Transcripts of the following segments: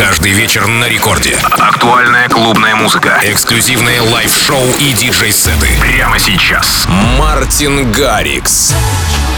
Каждый вечер на рекорде. Актуальная клубная музыка. Эксклюзивные лайв-шоу и диджей-сеты. Прямо сейчас. Мартин Гаррикс. Look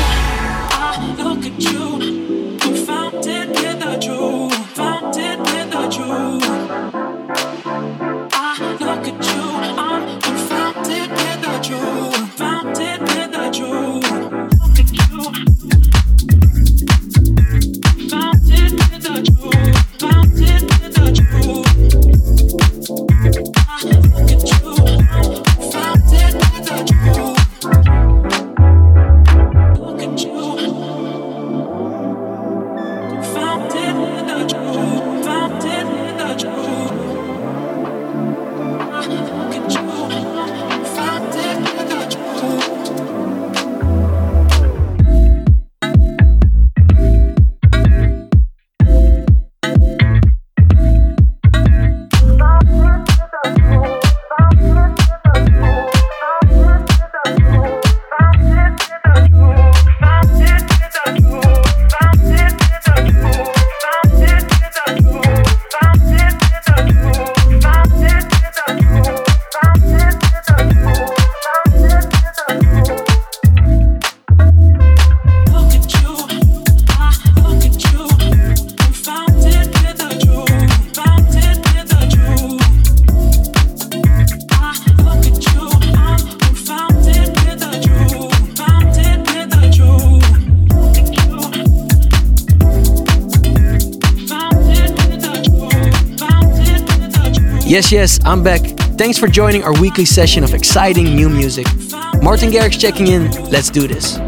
Yes, yes, I'm back. Thanks for joining our weekly session of exciting new music. Martin Garrix checking in. Let's do this.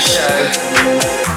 Thank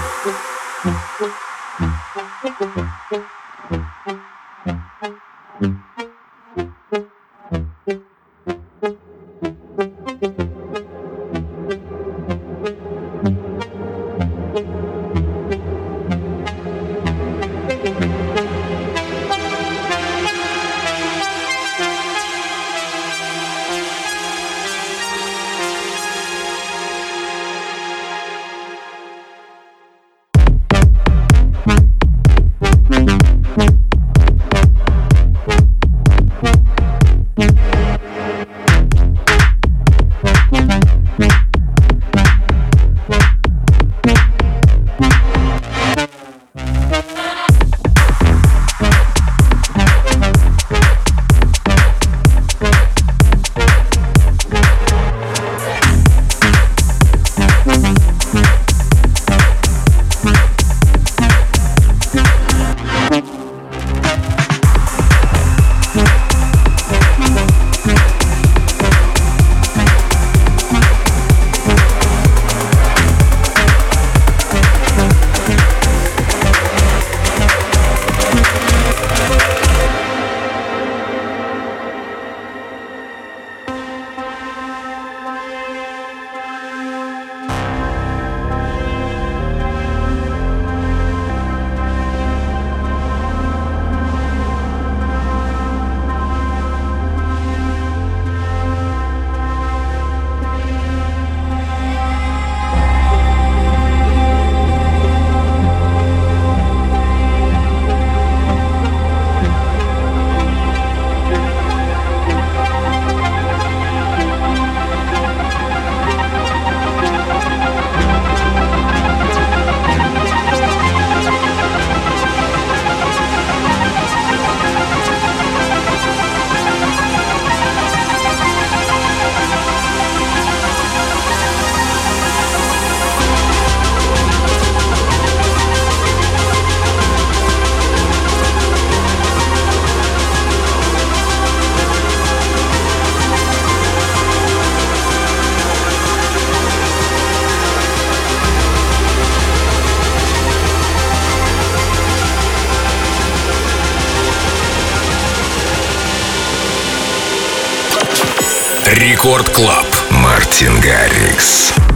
Рекорд Клаб. Мартин Гаррикс.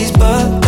these buttons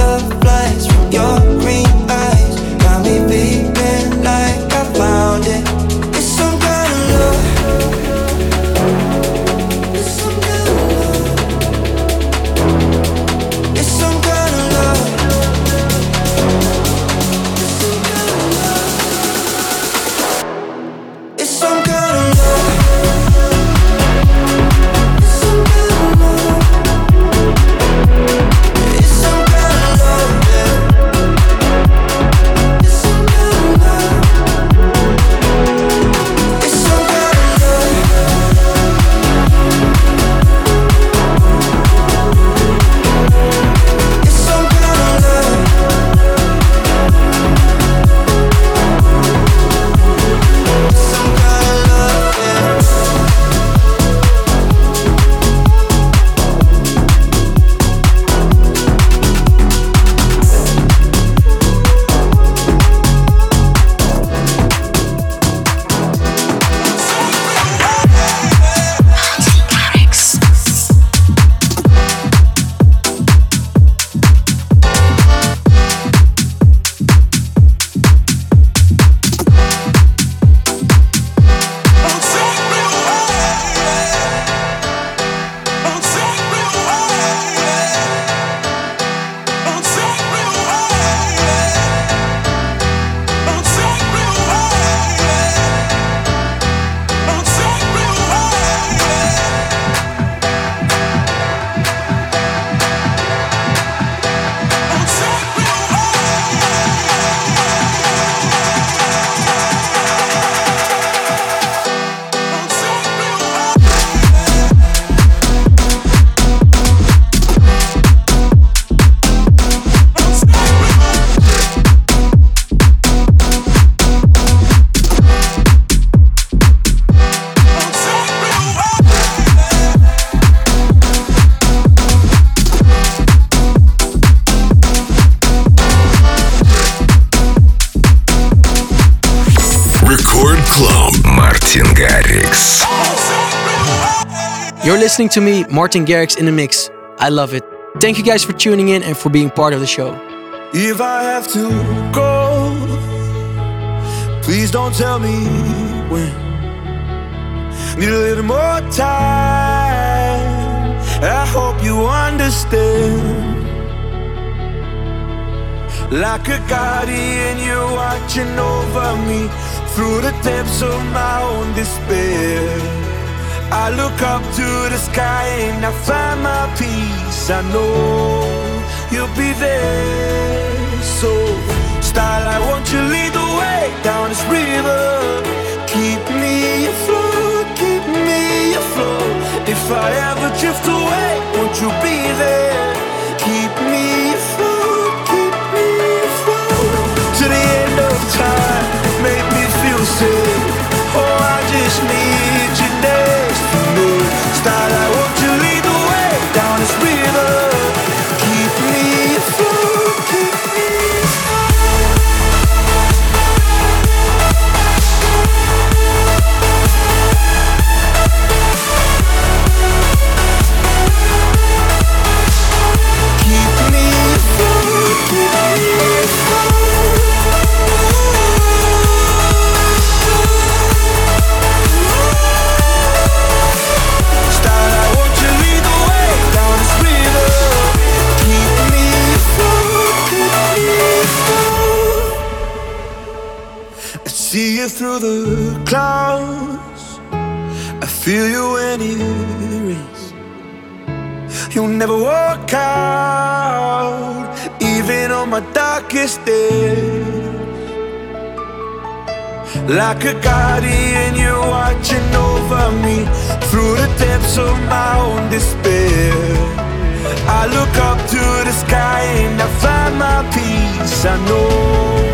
listening to me, Martin Garrix, in the mix. I love it. Thank you guys for tuning in and for being part of the show. If I have to go, please don't tell me when. Need a little more time. I hope you understand. Like a guardian, you're watching over me through the depths of my own despair. I look up to the sky and I find my peace. I know you'll be there. So, style, I want you lead the way down this river. Keep me afloat, keep me afloat. If I ever drift away, won't you be there? Style, I Like a guardian, you're watching over me through the depths of my own despair. I look up to the sky and I find my peace. I know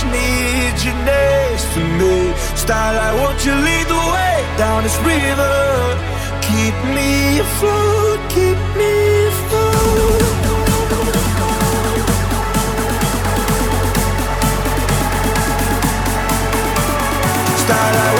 just need you next to me. I want you lead the way down this river. Keep me afloat, keep me afloat. Style,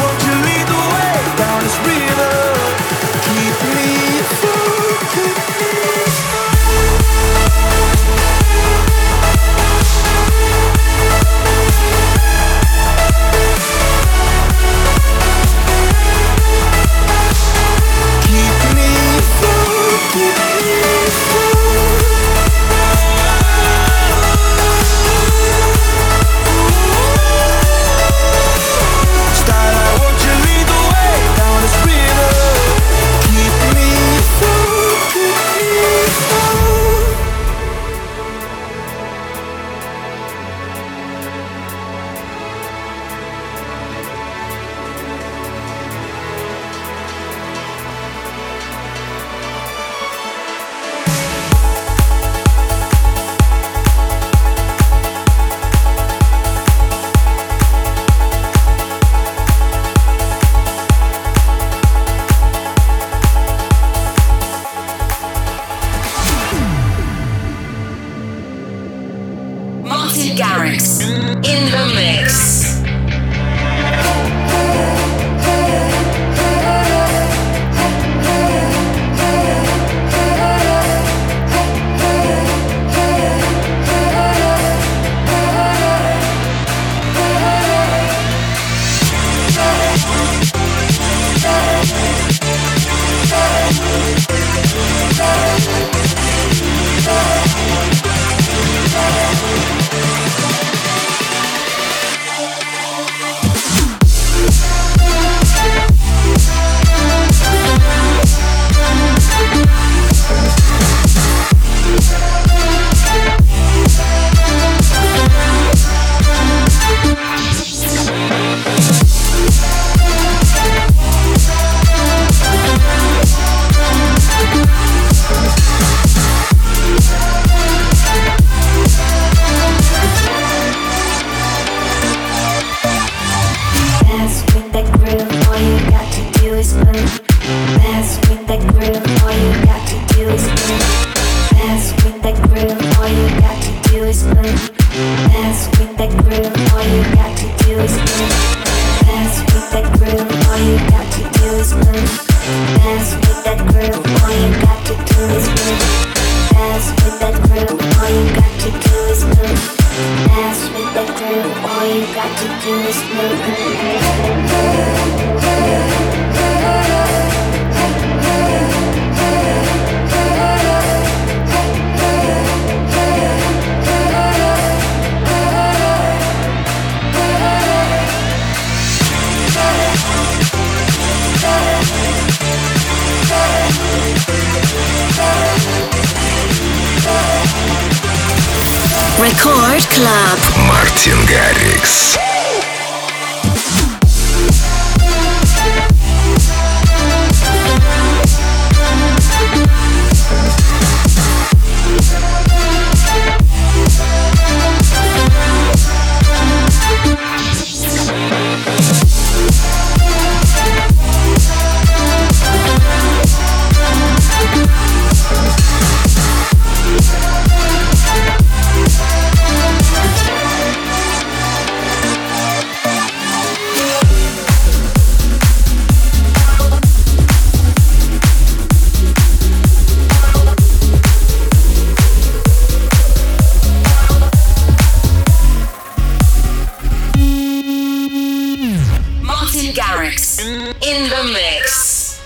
Garrix in the mix.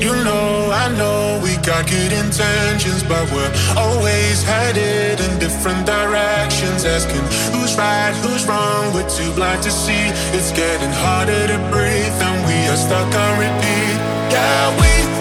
You know, I know we got good intentions, but we're always headed in different directions. Asking who's right, who's wrong, we're too blind to see. It's getting harder to breathe, and we are stuck on repeat. Yeah, we.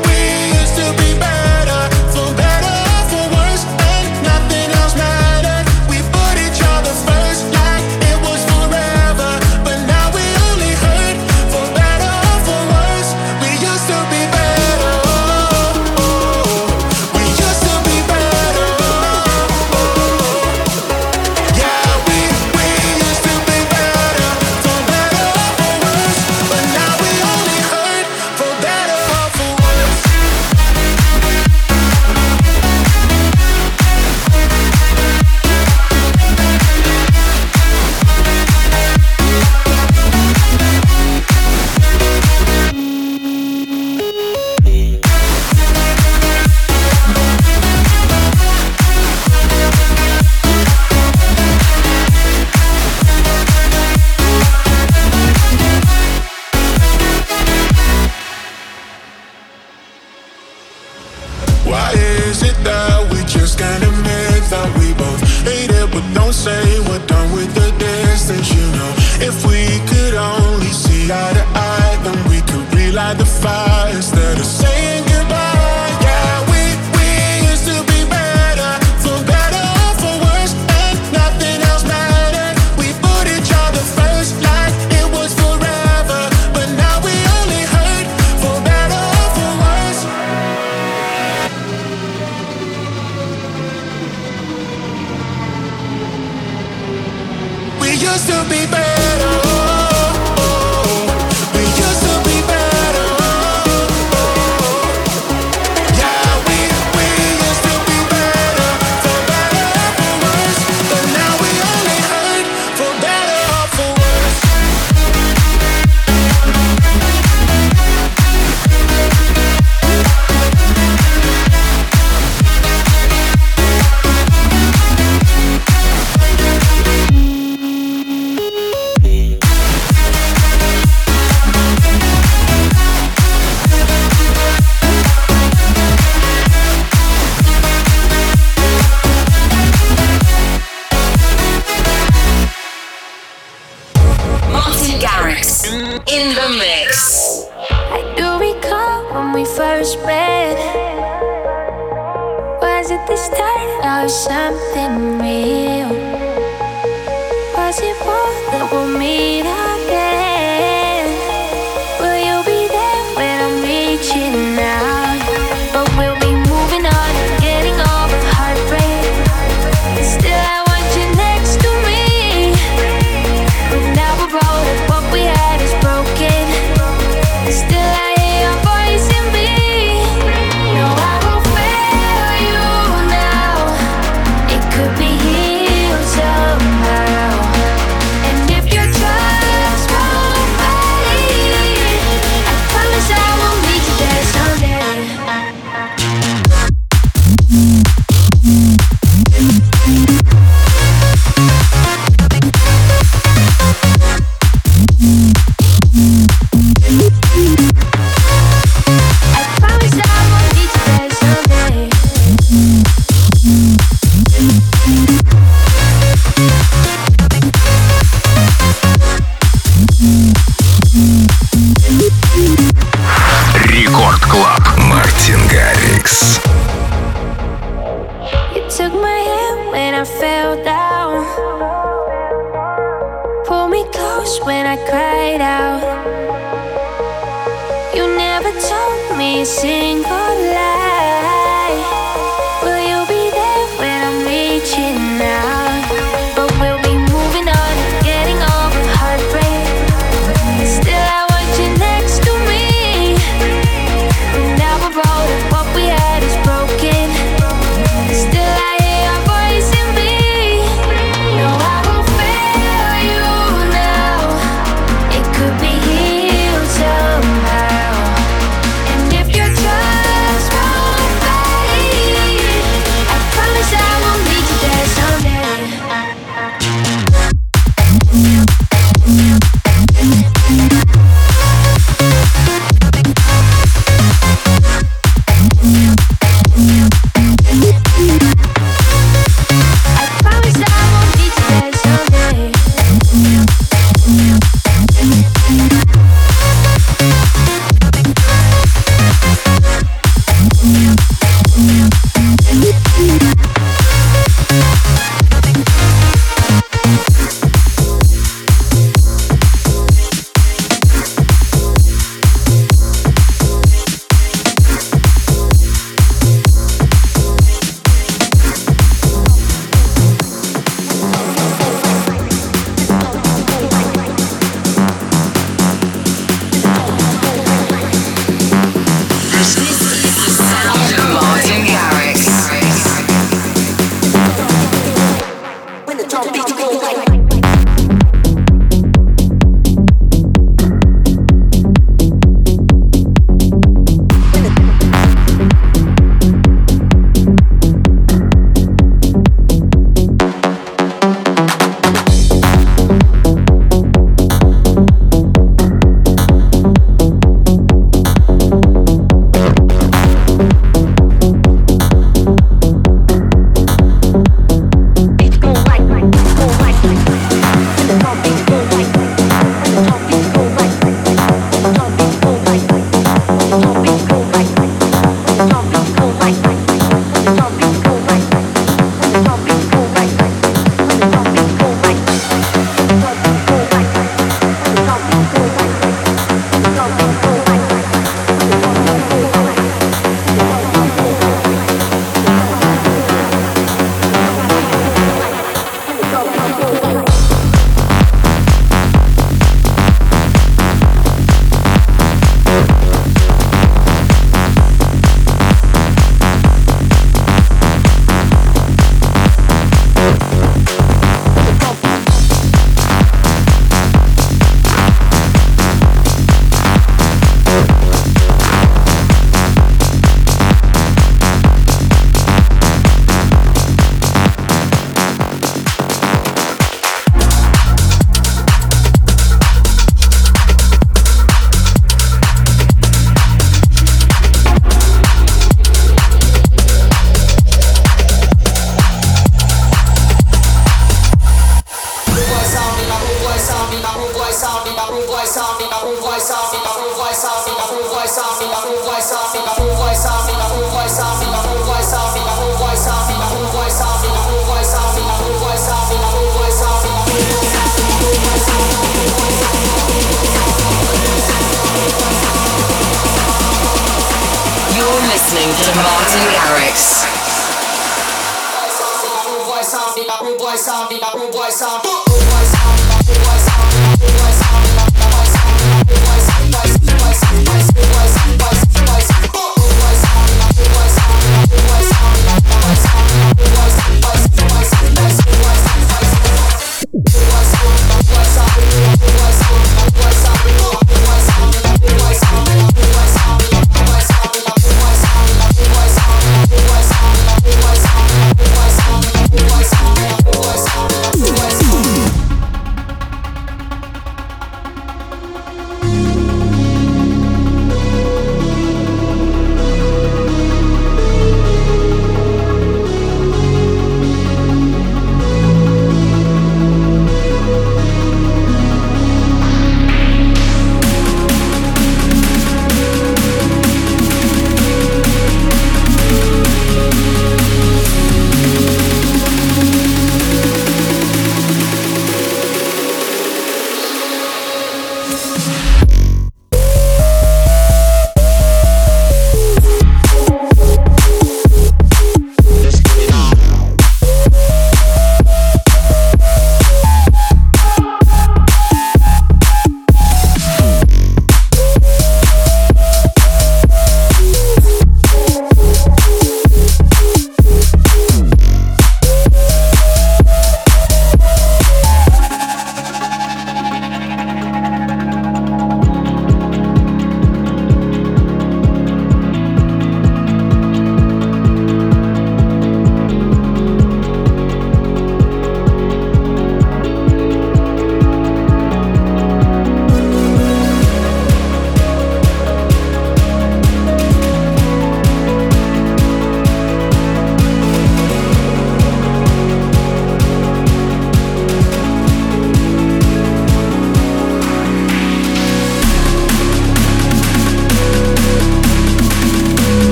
used to be.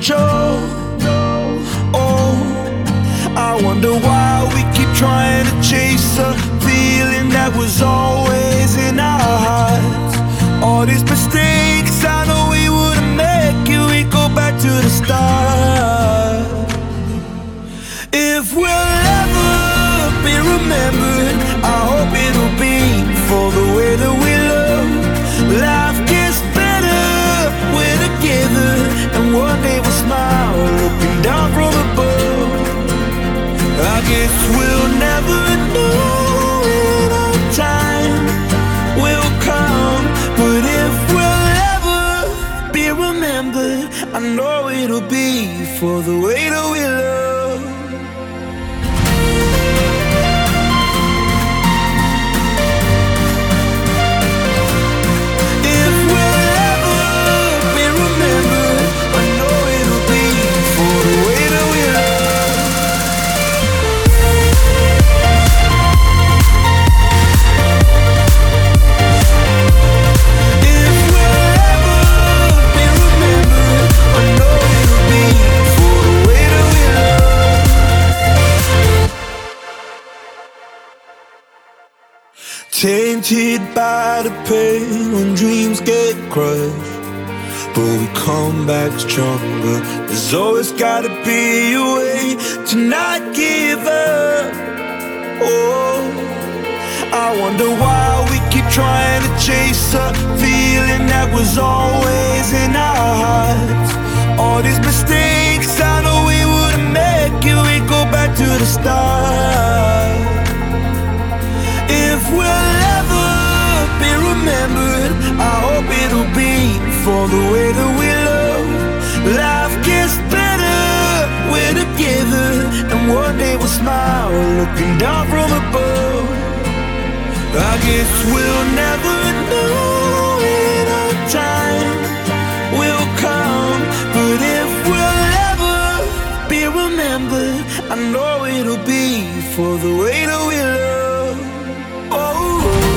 control. for the way Tainted by the pain when dreams get crushed. But we come back stronger. There's always gotta be a way to not give up. Oh, I wonder why we keep trying to chase a feeling that was always in our hearts. All these mistakes, I know we wouldn't make it. We go back to the start. If remembered, I hope it'll be for the way that we love. Life gets better, we're together, and one day we'll smile looking down from above. I guess we'll never know in our time will come, but if we'll ever be remembered, I know it'll be for the way that we.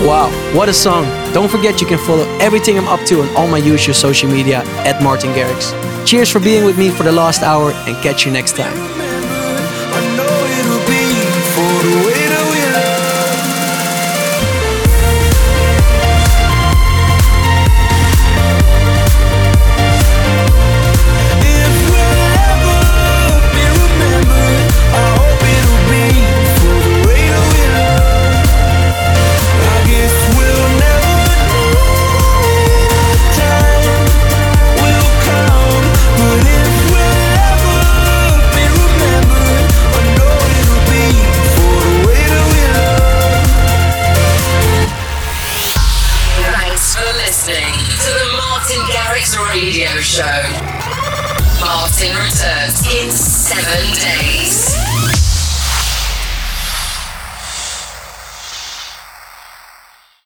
Wow, what a song. Don't forget you can follow everything I'm up to on all my usual social media at Martin Garrix. Cheers for being with me for the last hour and catch you next time.